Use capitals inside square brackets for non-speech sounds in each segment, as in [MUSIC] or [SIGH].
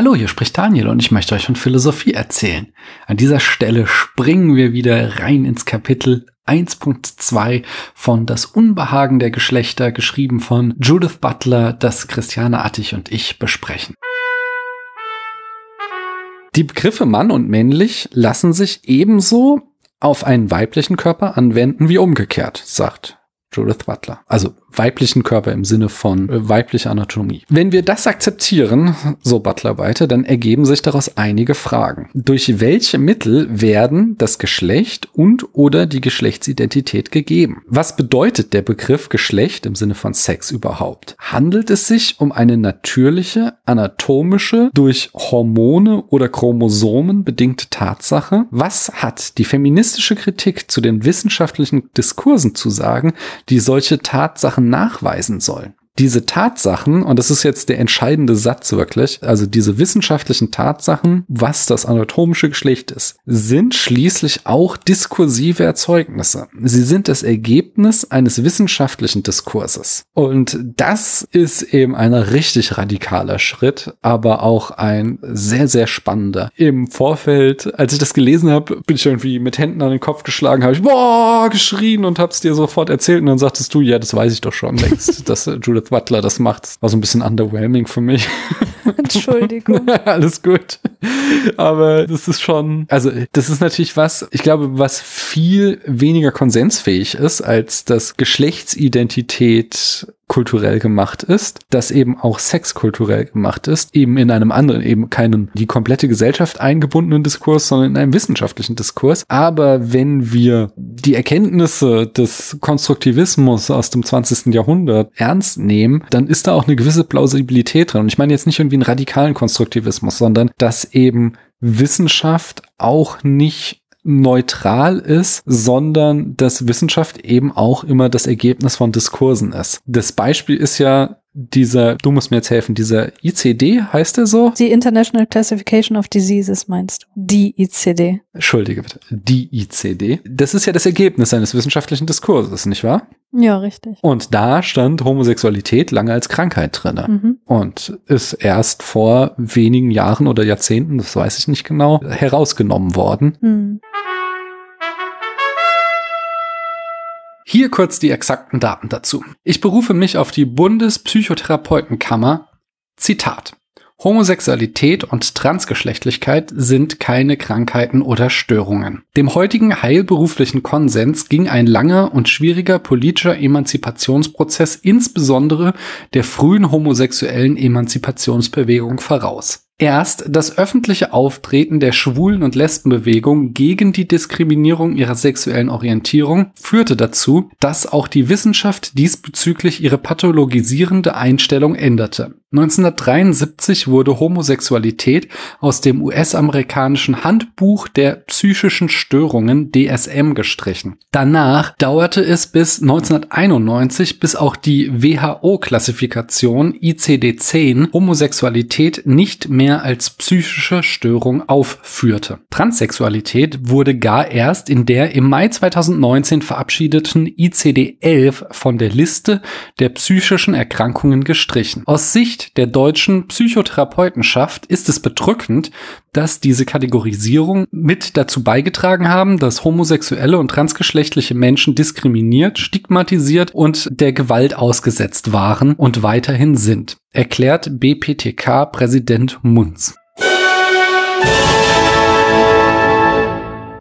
Hallo, hier spricht Daniel und ich möchte euch von Philosophie erzählen. An dieser Stelle springen wir wieder rein ins Kapitel 1.2 von Das Unbehagen der Geschlechter, geschrieben von Judith Butler, das Christiane Attig und ich besprechen. Die Begriffe Mann und männlich lassen sich ebenso auf einen weiblichen Körper anwenden wie umgekehrt, sagt Judith Butler. Also weiblichen Körper im Sinne von äh, weiblicher Anatomie. Wenn wir das akzeptieren, so Butler weiter, dann ergeben sich daraus einige Fragen. Durch welche Mittel werden das Geschlecht und oder die Geschlechtsidentität gegeben? Was bedeutet der Begriff Geschlecht im Sinne von Sex überhaupt? Handelt es sich um eine natürliche, anatomische, durch Hormone oder Chromosomen bedingte Tatsache? Was hat die feministische Kritik zu den wissenschaftlichen Diskursen zu sagen, die solche Tatsachen nachweisen sollen. Diese Tatsachen, und das ist jetzt der entscheidende Satz wirklich, also diese wissenschaftlichen Tatsachen, was das anatomische Geschlecht ist, sind schließlich auch diskursive Erzeugnisse. Sie sind das Ergebnis eines wissenschaftlichen Diskurses. Und das ist eben ein richtig radikaler Schritt, aber auch ein sehr, sehr spannender. Im Vorfeld, als ich das gelesen habe, bin ich irgendwie mit Händen an den Kopf geschlagen, habe ich boah geschrien und hab's dir sofort erzählt und dann sagtest du, ja, das weiß ich doch schon längst, [LAUGHS] dass Judith Butler das macht. War so ein bisschen underwhelming für mich. [LAUGHS] Entschuldigung. [LAUGHS] Alles gut. Aber das ist schon, also das ist natürlich was, ich glaube, was viel weniger konsensfähig ist, als das Geschlechtsidentität kulturell gemacht ist, dass eben auch Sex kulturell gemacht ist, eben in einem anderen, eben keinen die komplette Gesellschaft eingebundenen Diskurs, sondern in einem wissenschaftlichen Diskurs. Aber wenn wir die Erkenntnisse des Konstruktivismus aus dem 20. Jahrhundert ernst nehmen, dann ist da auch eine gewisse Plausibilität drin. Und ich meine jetzt nicht irgendwie einen radikalen Konstruktivismus, sondern dass eben Wissenschaft auch nicht neutral ist, sondern dass Wissenschaft eben auch immer das Ergebnis von Diskursen ist. Das Beispiel ist ja dieser, du musst mir jetzt helfen, dieser ICD heißt er so? Die International Classification of Diseases meinst du? Die ICD. Entschuldige bitte. Die ICD. Das ist ja das Ergebnis eines wissenschaftlichen Diskurses, nicht wahr? Ja, richtig. Und da stand Homosexualität lange als Krankheit drinne mhm. und ist erst vor wenigen Jahren oder Jahrzehnten, das weiß ich nicht genau, herausgenommen worden. Mhm. Hier kurz die exakten Daten dazu. Ich berufe mich auf die Bundespsychotherapeutenkammer. Zitat. Homosexualität und Transgeschlechtlichkeit sind keine Krankheiten oder Störungen. Dem heutigen heilberuflichen Konsens ging ein langer und schwieriger politischer Emanzipationsprozess insbesondere der frühen homosexuellen Emanzipationsbewegung voraus. Erst das öffentliche Auftreten der Schwulen- und Lesbenbewegung gegen die Diskriminierung ihrer sexuellen Orientierung führte dazu, dass auch die Wissenschaft diesbezüglich ihre pathologisierende Einstellung änderte. 1973 wurde Homosexualität aus dem US-amerikanischen Handbuch der psychischen Störungen DSM gestrichen. Danach dauerte es bis 1991, bis auch die WHO-Klassifikation ICD-10 Homosexualität nicht mehr als psychische Störung aufführte. Transsexualität wurde gar erst in der im Mai 2019 verabschiedeten ICD-11 von der Liste der psychischen Erkrankungen gestrichen. Aus Sicht Sicht der deutschen Psychotherapeutenschaft ist es bedrückend, dass diese Kategorisierung mit dazu beigetragen haben, dass homosexuelle und transgeschlechtliche Menschen diskriminiert, stigmatisiert und der Gewalt ausgesetzt waren und weiterhin sind, erklärt BPTK-Präsident Munz.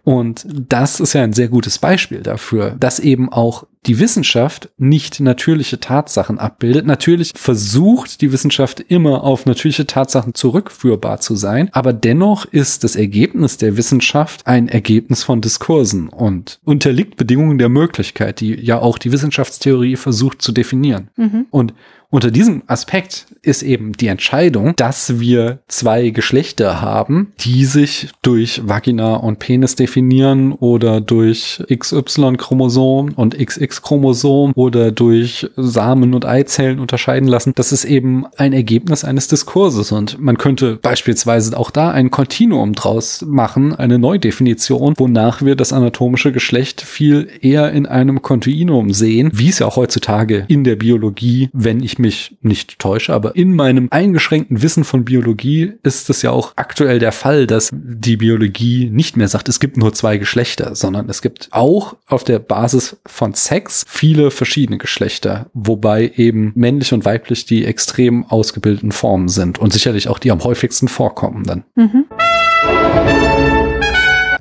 Und das ist ja ein sehr gutes Beispiel dafür, dass eben auch die Wissenschaft nicht natürliche Tatsachen abbildet. Natürlich versucht die Wissenschaft immer auf natürliche Tatsachen zurückführbar zu sein, aber dennoch ist das Ergebnis der Wissenschaft ein Ergebnis von Diskursen und unterliegt Bedingungen der Möglichkeit, die ja auch die Wissenschaftstheorie versucht zu definieren. Mhm. Und unter diesem Aspekt ist eben die Entscheidung, dass wir zwei Geschlechter haben, die sich durch Vagina und Penis definieren oder durch XY-Chromosom und XX-Chromosom oder durch Samen und Eizellen unterscheiden lassen. Das ist eben ein Ergebnis eines Diskurses und man könnte beispielsweise auch da ein Kontinuum draus machen, eine Neudefinition, wonach wir das anatomische Geschlecht viel eher in einem Kontinuum sehen, wie es ja auch heutzutage in der Biologie, wenn ich ich mich nicht täusche, aber in meinem eingeschränkten Wissen von Biologie ist es ja auch aktuell der Fall, dass die Biologie nicht mehr sagt, es gibt nur zwei Geschlechter, sondern es gibt auch auf der Basis von Sex viele verschiedene Geschlechter, wobei eben männlich und weiblich die extrem ausgebildeten Formen sind und sicherlich auch die am häufigsten vorkommen. Mhm.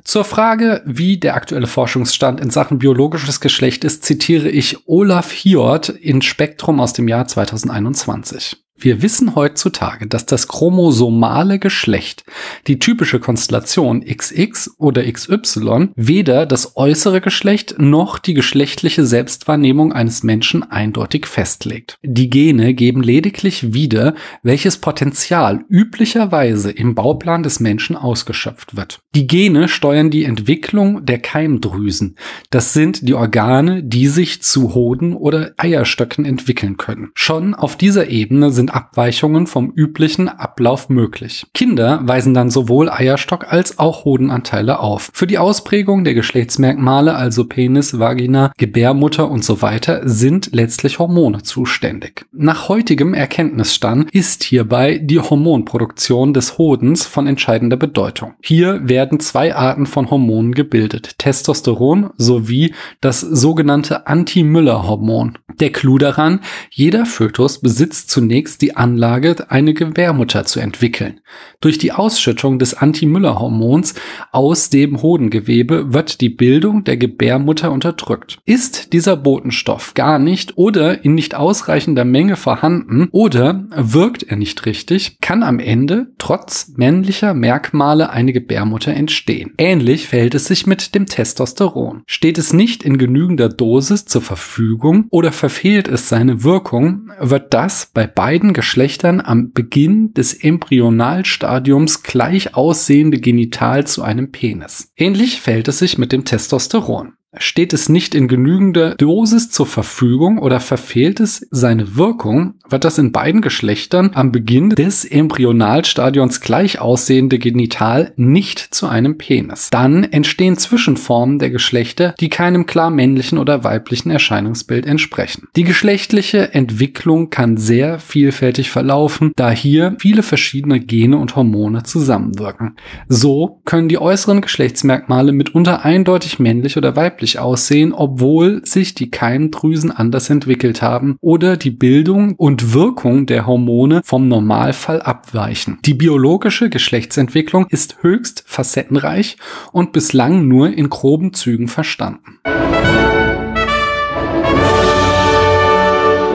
Zur Frage, wie der aktuelle Forschungsstand in Sachen biologisches Geschlecht ist, zitiere ich Olaf Hiort in Spektrum aus dem Jahr 2021. Wir wissen heutzutage, dass das chromosomale Geschlecht, die typische Konstellation XX oder XY, weder das äußere Geschlecht noch die geschlechtliche Selbstwahrnehmung eines Menschen eindeutig festlegt. Die Gene geben lediglich wieder, welches Potenzial üblicherweise im Bauplan des Menschen ausgeschöpft wird. Die Gene steuern die Entwicklung der Keimdrüsen. Das sind die Organe, die sich zu Hoden oder Eierstöcken entwickeln können. Schon auf dieser Ebene sind Abweichungen vom üblichen Ablauf möglich. Kinder weisen dann sowohl Eierstock als auch Hodenanteile auf. Für die Ausprägung der Geschlechtsmerkmale, also Penis, Vagina, Gebärmutter und so weiter, sind letztlich Hormone zuständig. Nach heutigem Erkenntnisstand ist hierbei die Hormonproduktion des Hodens von entscheidender Bedeutung. Hier werden zwei Arten von Hormonen gebildet, Testosteron sowie das sogenannte Anti-Müller-Hormon. Der Clou daran, jeder Fötus besitzt zunächst die Anlage, eine Gebärmutter zu entwickeln. Durch die Ausschüttung des Anti-Müller-Hormons aus dem Hodengewebe wird die Bildung der Gebärmutter unterdrückt. Ist dieser Botenstoff gar nicht oder in nicht ausreichender Menge vorhanden oder wirkt er nicht richtig, kann am Ende trotz männlicher Merkmale eine Gebärmutter entstehen. Ähnlich verhält es sich mit dem Testosteron. Steht es nicht in genügender Dosis zur Verfügung oder verfehlt es seine Wirkung, wird das bei beiden Geschlechtern am Beginn des Embryonalstadiums gleich aussehende Genital zu einem Penis. Ähnlich verhält es sich mit dem Testosteron. Steht es nicht in genügender Dosis zur Verfügung oder verfehlt es seine Wirkung, wird das in beiden Geschlechtern am Beginn des Embryonalstadions gleich aussehende Genital nicht zu einem Penis. Dann entstehen Zwischenformen der Geschlechter, die keinem klar männlichen oder weiblichen Erscheinungsbild entsprechen. Die geschlechtliche Entwicklung kann sehr vielfältig verlaufen, da hier viele verschiedene Gene und Hormone zusammenwirken. So können die äußeren Geschlechtsmerkmale mitunter eindeutig männlich oder weiblich weiblich aussehen, obwohl sich die Keimdrüsen anders entwickelt haben oder die Bildung und Wirkung der Hormone vom Normalfall abweichen. Die biologische Geschlechtsentwicklung ist höchst facettenreich und bislang nur in groben Zügen verstanden.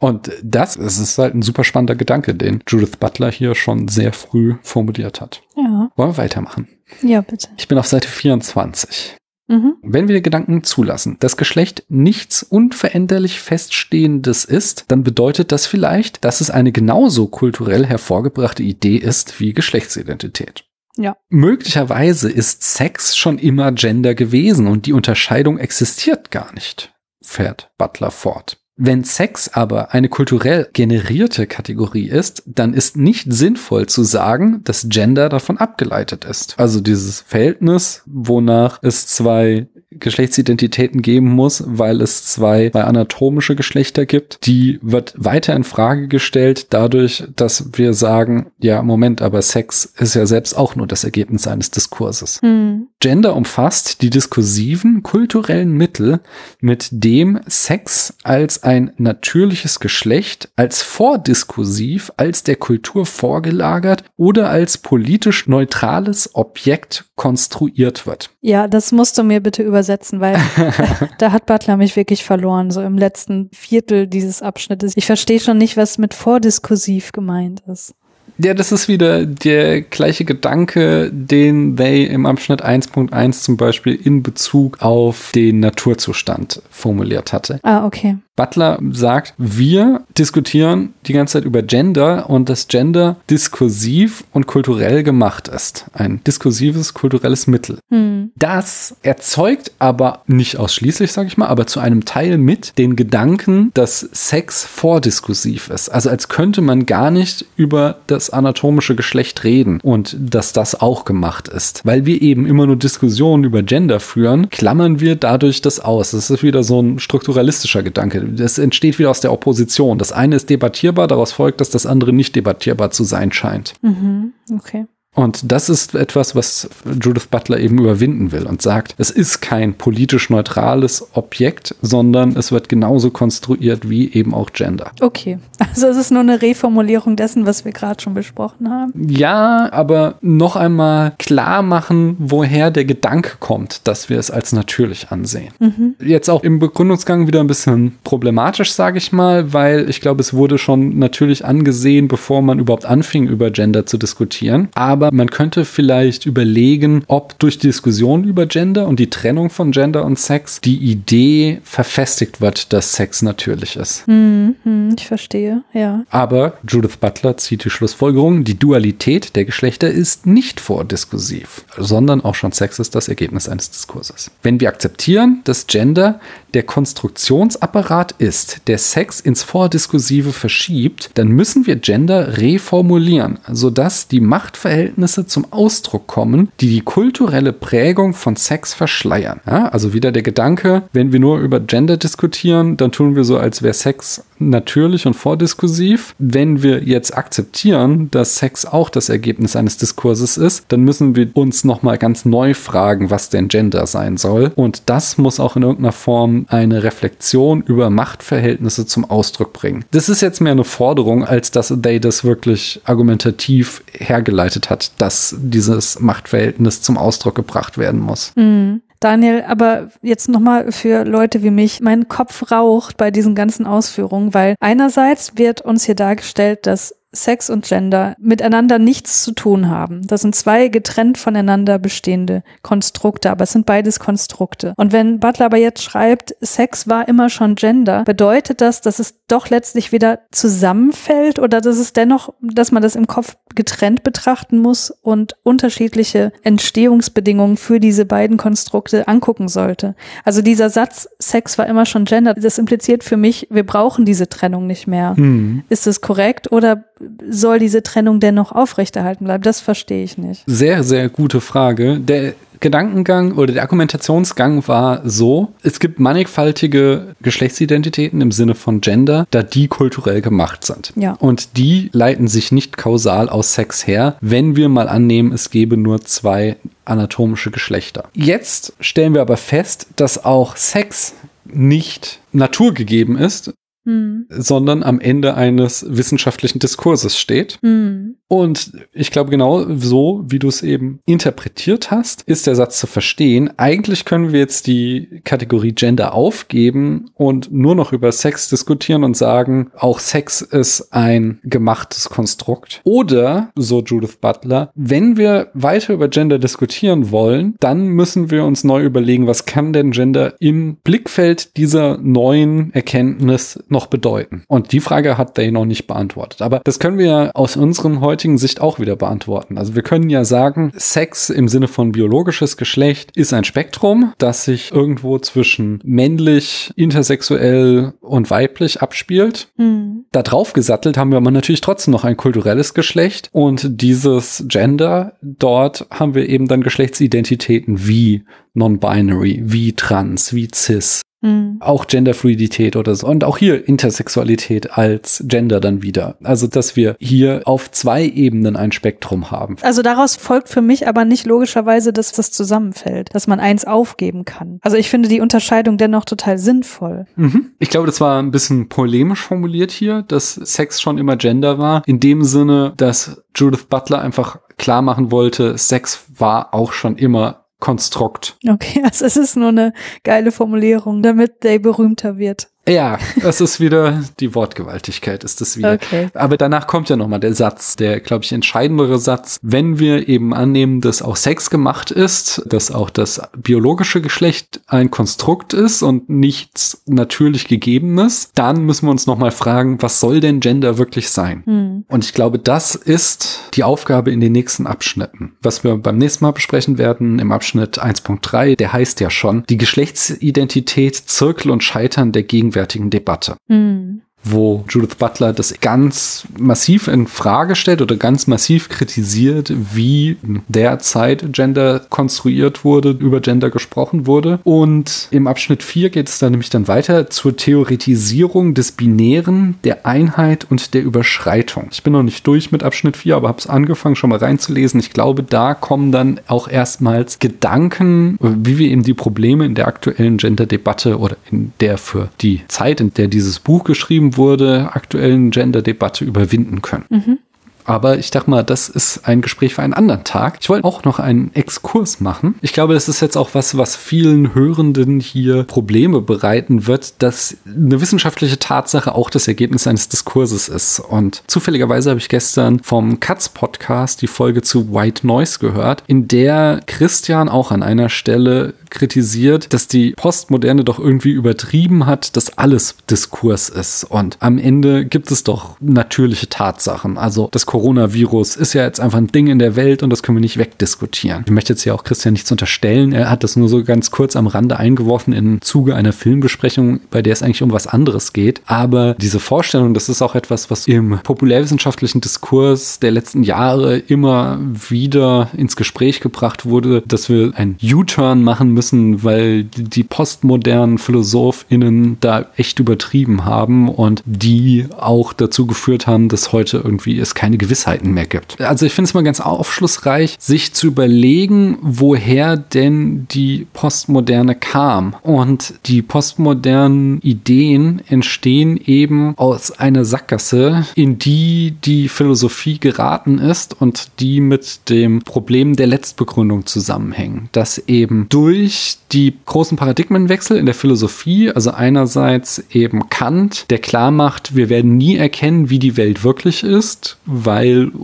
Und das, ist halt ein super spannender Gedanke, den Judith Butler hier schon sehr früh formuliert hat. Ja. Wollen wir weitermachen? Ja, bitte. Ich bin auf Seite 24. Mhm. Wenn wir Gedanken zulassen, dass Geschlecht nichts unveränderlich Feststehendes ist, dann bedeutet das vielleicht, dass es eine genauso kulturell hervorgebrachte Idee ist wie Geschlechtsidentität. Ja. Möglicherweise ist Sex schon immer Gender gewesen und die Unterscheidung existiert gar nicht, fährt Butler fort. Wenn Sex aber eine kulturell generierte Kategorie ist, dann ist nicht sinnvoll zu sagen, dass Gender davon abgeleitet ist. Also dieses Verhältnis, wonach es zwei Geschlechtsidentitäten geben muss, weil es zwei, zwei anatomische Geschlechter gibt, die wird weiter in Frage gestellt dadurch, dass wir sagen, ja, Moment, aber Sex ist ja selbst auch nur das Ergebnis eines Diskurses. Mhm. Gender umfasst die diskursiven kulturellen Mittel, mit dem Sex als ein natürliches Geschlecht, als vordiskursiv, als der Kultur vorgelagert oder als politisch neutrales Objekt konstruiert wird. Ja, das musst du mir bitte übersetzen, weil [LAUGHS] da hat Butler mich wirklich verloren, so im letzten Viertel dieses Abschnittes. Ich verstehe schon nicht, was mit vordiskursiv gemeint ist. Ja, das ist wieder der gleiche Gedanke, den They im Abschnitt 1.1 zum Beispiel in Bezug auf den Naturzustand formuliert hatte. Ah, okay. Butler sagt, wir diskutieren die ganze Zeit über Gender und dass Gender diskursiv und kulturell gemacht ist. Ein diskursives kulturelles Mittel. Hm. Das erzeugt aber nicht ausschließlich, sage ich mal, aber zu einem Teil mit den Gedanken, dass Sex vordiskursiv ist. Also als könnte man gar nicht über das anatomische Geschlecht reden und dass das auch gemacht ist. Weil wir eben immer nur Diskussionen über Gender führen, klammern wir dadurch das aus. Das ist wieder so ein strukturalistischer Gedanke, das entsteht wieder aus der Opposition. Das eine ist debattierbar, daraus folgt, dass das andere nicht debattierbar zu sein scheint. Mhm. Okay. Und das ist etwas, was Judith Butler eben überwinden will und sagt, es ist kein politisch neutrales Objekt, sondern es wird genauso konstruiert wie eben auch Gender. Okay. Also es ist nur eine Reformulierung dessen, was wir gerade schon besprochen haben. Ja, aber noch einmal klar machen, woher der Gedanke kommt, dass wir es als natürlich ansehen. Mhm. Jetzt auch im Begründungsgang wieder ein bisschen problematisch, sage ich mal, weil ich glaube, es wurde schon natürlich angesehen, bevor man überhaupt anfing, über Gender zu diskutieren. Aber man könnte vielleicht überlegen, ob durch die Diskussion über Gender und die Trennung von Gender und Sex die Idee verfestigt wird, dass Sex natürlich ist. Mhm. Ich verstehe, ja. Aber Judith Butler zieht die Schlussfolgerung, die Dualität der Geschlechter ist nicht vordiskursiv, sondern auch schon Sex ist das Ergebnis eines Diskurses. Wenn wir akzeptieren, dass Gender der Konstruktionsapparat ist, der Sex ins Vordiskursive verschiebt, dann müssen wir Gender reformulieren, sodass die Machtverhältnisse zum Ausdruck kommen, die die kulturelle Prägung von Sex verschleiern. Ja, also wieder der Gedanke, wenn wir nur über Gender diskutieren, dann tun wir so, als wäre Sex natürlich und vordiskursiv. Wenn wir jetzt akzeptieren, dass Sex auch das Ergebnis eines Diskurses ist, dann müssen wir uns nochmal ganz neu fragen, was denn Gender sein soll. Und das muss auch in irgendeiner Form eine Reflexion über Machtverhältnisse zum Ausdruck bringen. Das ist jetzt mehr eine Forderung, als dass They das wirklich argumentativ hergeleitet hat, dass dieses Machtverhältnis zum Ausdruck gebracht werden muss. Mhm. Daniel, aber jetzt nochmal für Leute wie mich, mein Kopf raucht bei diesen ganzen Ausführungen, weil einerseits wird uns hier dargestellt, dass Sex und Gender miteinander nichts zu tun haben. Das sind zwei getrennt voneinander bestehende Konstrukte, aber es sind beides Konstrukte. Und wenn Butler aber jetzt schreibt, Sex war immer schon Gender, bedeutet das, dass es doch letztlich wieder zusammenfällt oder dass es dennoch, dass man das im Kopf getrennt betrachten muss und unterschiedliche Entstehungsbedingungen für diese beiden Konstrukte angucken sollte. Also dieser Satz, Sex war immer schon Gender, das impliziert für mich, wir brauchen diese Trennung nicht mehr. Mhm. Ist das korrekt oder soll diese Trennung dennoch aufrechterhalten bleiben? Das verstehe ich nicht. Sehr, sehr gute Frage. Der Gedankengang oder der Argumentationsgang war so, es gibt mannigfaltige Geschlechtsidentitäten im Sinne von Gender, da die kulturell gemacht sind. Ja. Und die leiten sich nicht kausal aus Sex her, wenn wir mal annehmen, es gäbe nur zwei anatomische Geschlechter. Jetzt stellen wir aber fest, dass auch Sex nicht naturgegeben ist, Hm. sondern am Ende eines wissenschaftlichen Diskurses steht. Hm. Und ich glaube, genau so, wie du es eben interpretiert hast, ist der Satz zu verstehen. Eigentlich können wir jetzt die Kategorie Gender aufgeben und nur noch über Sex diskutieren und sagen, auch Sex ist ein gemachtes Konstrukt. Oder, so Judith Butler, wenn wir weiter über Gender diskutieren wollen, dann müssen wir uns neu überlegen, was kann denn Gender im Blickfeld dieser neuen Erkenntnis noch bedeuten? Und die Frage hat Day noch nicht beantwortet. Aber das können wir aus unseren heutigen Sicht auch wieder beantworten. Also wir können ja sagen, Sex im Sinne von biologisches Geschlecht ist ein Spektrum, das sich irgendwo zwischen männlich, intersexuell und weiblich abspielt. Hm. Da drauf gesattelt haben wir aber natürlich trotzdem noch ein kulturelles Geschlecht und dieses Gender, dort haben wir eben dann Geschlechtsidentitäten wie non-binary, wie trans, wie cis, Hm. auch Genderfluidität oder so. Und auch hier Intersexualität als Gender dann wieder. Also, dass wir hier auf zwei Ebenen ein Spektrum haben. Also daraus folgt für mich aber nicht logischerweise, dass das zusammenfällt, dass man eins aufgeben kann. Also ich finde die Unterscheidung dennoch total sinnvoll. Mhm. Ich glaube, das war ein bisschen polemisch formuliert hier, dass Sex schon immer Gender war. In dem Sinne, dass Judith Butler einfach klar machen wollte, Sex war auch schon immer Konstrukt. Okay, [LAUGHS] also es ist nur eine geile Formulierung, damit Day berühmter wird. Ja, das ist wieder die Wortgewaltigkeit, ist es wieder. Okay. Aber danach kommt ja nochmal der Satz, der, glaube ich, entscheidendere Satz. Wenn wir eben annehmen, dass auch Sex gemacht ist, dass auch das biologische Geschlecht ein Konstrukt ist und nichts natürlich Gegebenes, dann müssen wir uns nochmal fragen, was soll denn Gender wirklich sein? Hm. Und ich glaube, das ist die Aufgabe in den nächsten Abschnitten. Was wir beim nächsten Mal besprechen werden im Abschnitt 1.3, der heißt ja schon die Geschlechtsidentität, Zirkel und Scheitern der gegenwärtigen Debatte. Hm. Wo Judith Butler das ganz massiv in Frage stellt oder ganz massiv kritisiert, wie derzeit Gender konstruiert wurde, über Gender gesprochen wurde. Und im Abschnitt 4 geht es dann nämlich dann weiter zur Theoretisierung des Binären, der Einheit und der Überschreitung. Ich bin noch nicht durch mit Abschnitt 4, aber habe es angefangen schon mal reinzulesen. Ich glaube, da kommen dann auch erstmals Gedanken, wie wir eben die Probleme in der aktuellen Gender-Debatte oder in der für die Zeit, in der dieses Buch geschrieben wurde, aktuellen Gender-Debatte überwinden können. Mhm. Aber ich dachte mal, das ist ein Gespräch für einen anderen Tag. Ich wollte auch noch einen Exkurs machen. Ich glaube, das ist jetzt auch was, was vielen Hörenden hier Probleme bereiten wird, dass eine wissenschaftliche Tatsache auch das Ergebnis eines Diskurses ist. Und zufälligerweise habe ich gestern vom Katz Podcast die Folge zu White Noise gehört, in der Christian auch an einer Stelle kritisiert, dass die Postmoderne doch irgendwie übertrieben hat, dass alles Diskurs ist. Und am Ende gibt es doch natürliche Tatsachen. Also das Coronavirus ist ja jetzt einfach ein Ding in der Welt und das können wir nicht wegdiskutieren. Ich möchte jetzt hier auch Christian nichts unterstellen. Er hat das nur so ganz kurz am Rande eingeworfen im Zuge einer Filmbesprechung, bei der es eigentlich um was anderes geht. Aber diese Vorstellung, das ist auch etwas, was im populärwissenschaftlichen Diskurs der letzten Jahre immer wieder ins Gespräch gebracht wurde, dass wir ein U-Turn machen müssen, weil die postmodernen PhilosophInnen da echt übertrieben haben und die auch dazu geführt haben, dass heute irgendwie es keine Gewissheiten mehr gibt. Also ich finde es mal ganz aufschlussreich, sich zu überlegen, woher denn die Postmoderne kam. Und die postmodernen Ideen entstehen eben aus einer Sackgasse, in die die Philosophie geraten ist und die mit dem Problem der Letztbegründung zusammenhängen. Dass eben durch die großen Paradigmenwechsel in der Philosophie, also einerseits eben Kant, der klar macht, wir werden nie erkennen, wie die Welt wirklich ist, weil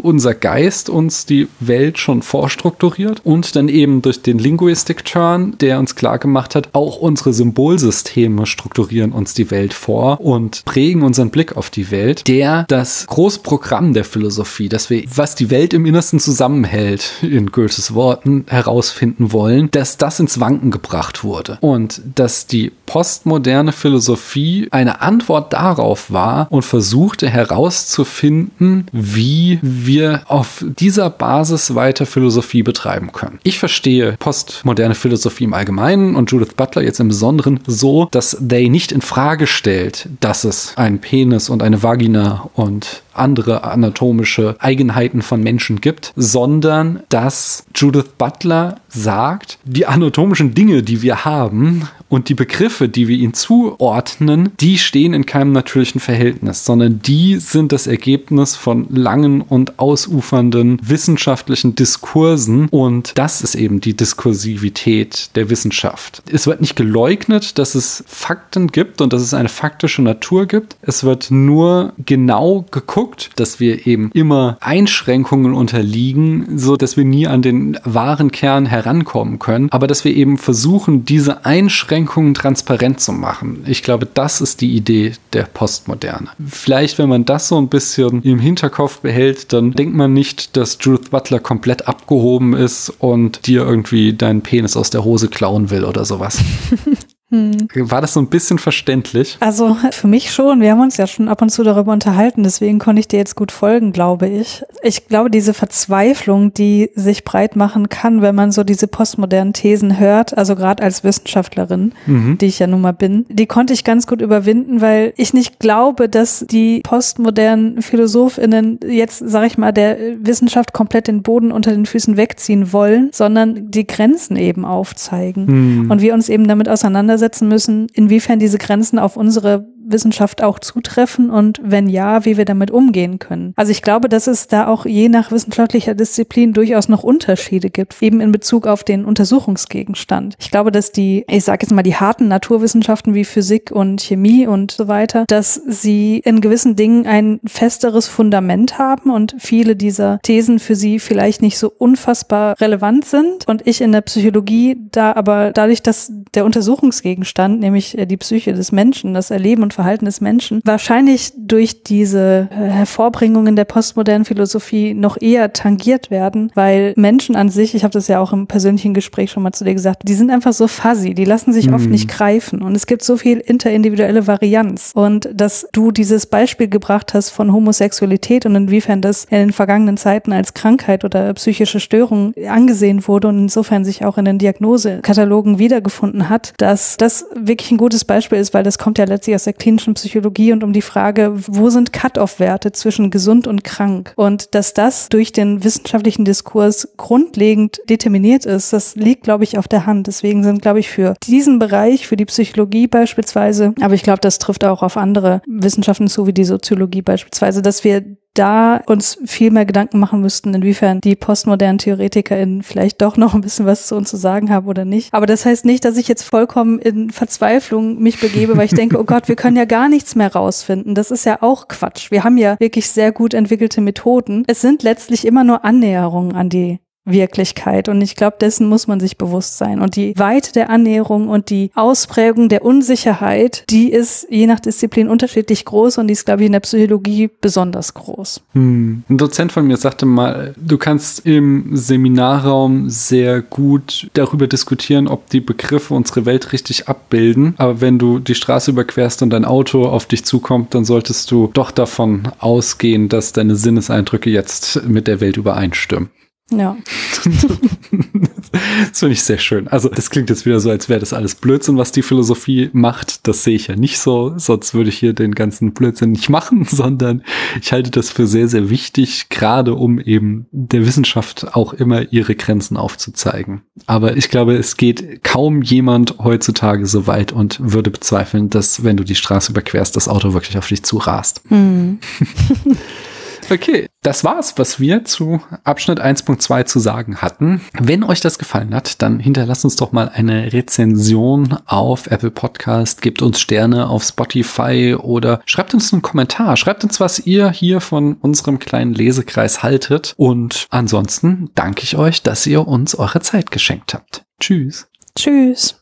unser Geist uns die Welt schon vorstrukturiert und dann eben durch den Linguistic Turn, der uns klar gemacht hat, auch unsere Symbolsysteme strukturieren uns die Welt vor und prägen unseren Blick auf die Welt, der das große Programm der Philosophie, dass wir, was die Welt im Innersten zusammenhält, in Goethes Worten herausfinden wollen, dass das ins Wanken gebracht wurde. Und dass die postmoderne Philosophie eine Antwort darauf war und versuchte herauszufinden, wie wir auf dieser Basis weiter Philosophie betreiben können. Ich verstehe postmoderne Philosophie im Allgemeinen und Judith Butler jetzt im Besonderen so, dass they nicht in Frage stellt, dass es einen Penis und eine Vagina und andere anatomische Eigenheiten von Menschen gibt, sondern dass Judith Butler sagt, die anatomischen Dinge, die wir haben und die Begriffe, die wir ihnen zuordnen, die stehen in keinem natürlichen Verhältnis, sondern die sind das Ergebnis von langen und ausufernden wissenschaftlichen Diskursen und das ist eben die Diskursivität der Wissenschaft. Es wird nicht geleugnet, dass es Fakten gibt und dass es eine faktische Natur gibt. Es wird nur genau geguckt, dass wir eben immer Einschränkungen unterliegen, so dass wir nie an den wahren Kern herankommen können, aber dass wir eben versuchen, diese Einschränkungen transparent zu machen. Ich glaube, das ist die Idee der Postmoderne. Vielleicht, wenn man das so ein bisschen im Hinterkopf behält, dann denkt man nicht, dass Judith Butler komplett abgehoben ist und dir irgendwie deinen Penis aus der Hose klauen will oder sowas. [LAUGHS] Hm. War das so ein bisschen verständlich? Also für mich schon. Wir haben uns ja schon ab und zu darüber unterhalten. Deswegen konnte ich dir jetzt gut folgen, glaube ich. Ich glaube, diese Verzweiflung, die sich breit machen kann, wenn man so diese postmodernen Thesen hört, also gerade als Wissenschaftlerin, mhm. die ich ja nun mal bin, die konnte ich ganz gut überwinden, weil ich nicht glaube, dass die postmodernen PhilosophInnen jetzt, sag ich mal, der Wissenschaft komplett den Boden unter den Füßen wegziehen wollen, sondern die Grenzen eben aufzeigen. Mhm. Und wir uns eben damit auseinandersetzen, auseinandersetzen müssen, inwiefern diese Grenzen auf unsere Wissenschaft auch zutreffen und wenn ja, wie wir damit umgehen können. Also ich glaube, dass es da auch je nach wissenschaftlicher Disziplin durchaus noch Unterschiede gibt, eben in Bezug auf den Untersuchungsgegenstand. Ich glaube, dass die, ich sage jetzt mal, die harten Naturwissenschaften wie Physik und Chemie und so weiter, dass sie in gewissen Dingen ein festeres Fundament haben und viele dieser Thesen für sie vielleicht nicht so unfassbar relevant sind. Und ich in der Psychologie da aber dadurch, dass der Untersuchungsgegenstand, nämlich die Psyche des Menschen, das Erleben und Verhalten des Menschen wahrscheinlich durch diese äh, Hervorbringungen der postmodernen Philosophie noch eher tangiert werden, weil Menschen an sich, ich habe das ja auch im persönlichen Gespräch schon mal zu dir gesagt, die sind einfach so fuzzy, die lassen sich mhm. oft nicht greifen und es gibt so viel interindividuelle Varianz und dass du dieses Beispiel gebracht hast von Homosexualität und inwiefern das in den vergangenen Zeiten als Krankheit oder psychische Störung angesehen wurde und insofern sich auch in den Diagnosekatalogen wiedergefunden hat, dass das wirklich ein gutes Beispiel ist, weil das kommt ja letztlich aus der klinischen Psychologie und um die Frage, wo sind Cut-off-Werte zwischen gesund und krank und dass das durch den wissenschaftlichen Diskurs grundlegend determiniert ist, das liegt, glaube ich, auf der Hand. Deswegen sind, glaube ich, für diesen Bereich, für die Psychologie beispielsweise, aber ich glaube, das trifft auch auf andere Wissenschaften zu, wie die Soziologie beispielsweise, dass wir da uns viel mehr Gedanken machen müssten, inwiefern die postmodernen TheoretikerInnen vielleicht doch noch ein bisschen was zu uns zu sagen haben oder nicht. Aber das heißt nicht, dass ich jetzt vollkommen in Verzweiflung mich begebe, weil ich denke, oh Gott, wir können ja gar nichts mehr rausfinden. Das ist ja auch Quatsch. Wir haben ja wirklich sehr gut entwickelte Methoden. Es sind letztlich immer nur Annäherungen an die Wirklichkeit. Und ich glaube, dessen muss man sich bewusst sein. Und die Weite der Annäherung und die Ausprägung der Unsicherheit, die ist je nach Disziplin unterschiedlich groß und die ist, glaube ich, in der Psychologie besonders groß. Hm. Ein Dozent von mir sagte mal, du kannst im Seminarraum sehr gut darüber diskutieren, ob die Begriffe unsere Welt richtig abbilden. Aber wenn du die Straße überquerst und dein Auto auf dich zukommt, dann solltest du doch davon ausgehen, dass deine Sinneseindrücke jetzt mit der Welt übereinstimmen. Ja. [LAUGHS] das finde ich sehr schön. Also, das klingt jetzt wieder so, als wäre das alles Blödsinn, was die Philosophie macht. Das sehe ich ja nicht so, sonst würde ich hier den ganzen Blödsinn nicht machen, [LAUGHS] sondern ich halte das für sehr, sehr wichtig, gerade um eben der Wissenschaft auch immer ihre Grenzen aufzuzeigen. Aber ich glaube, es geht kaum jemand heutzutage so weit und würde bezweifeln, dass, wenn du die Straße überquerst, das Auto wirklich auf dich zurast. Mhm. [LAUGHS] Okay, das war's, was wir zu Abschnitt 1.2 zu sagen hatten. Wenn euch das gefallen hat, dann hinterlasst uns doch mal eine Rezension auf Apple Podcast, gebt uns Sterne auf Spotify oder schreibt uns einen Kommentar. Schreibt uns, was ihr hier von unserem kleinen Lesekreis haltet. Und ansonsten danke ich euch, dass ihr uns eure Zeit geschenkt habt. Tschüss. Tschüss.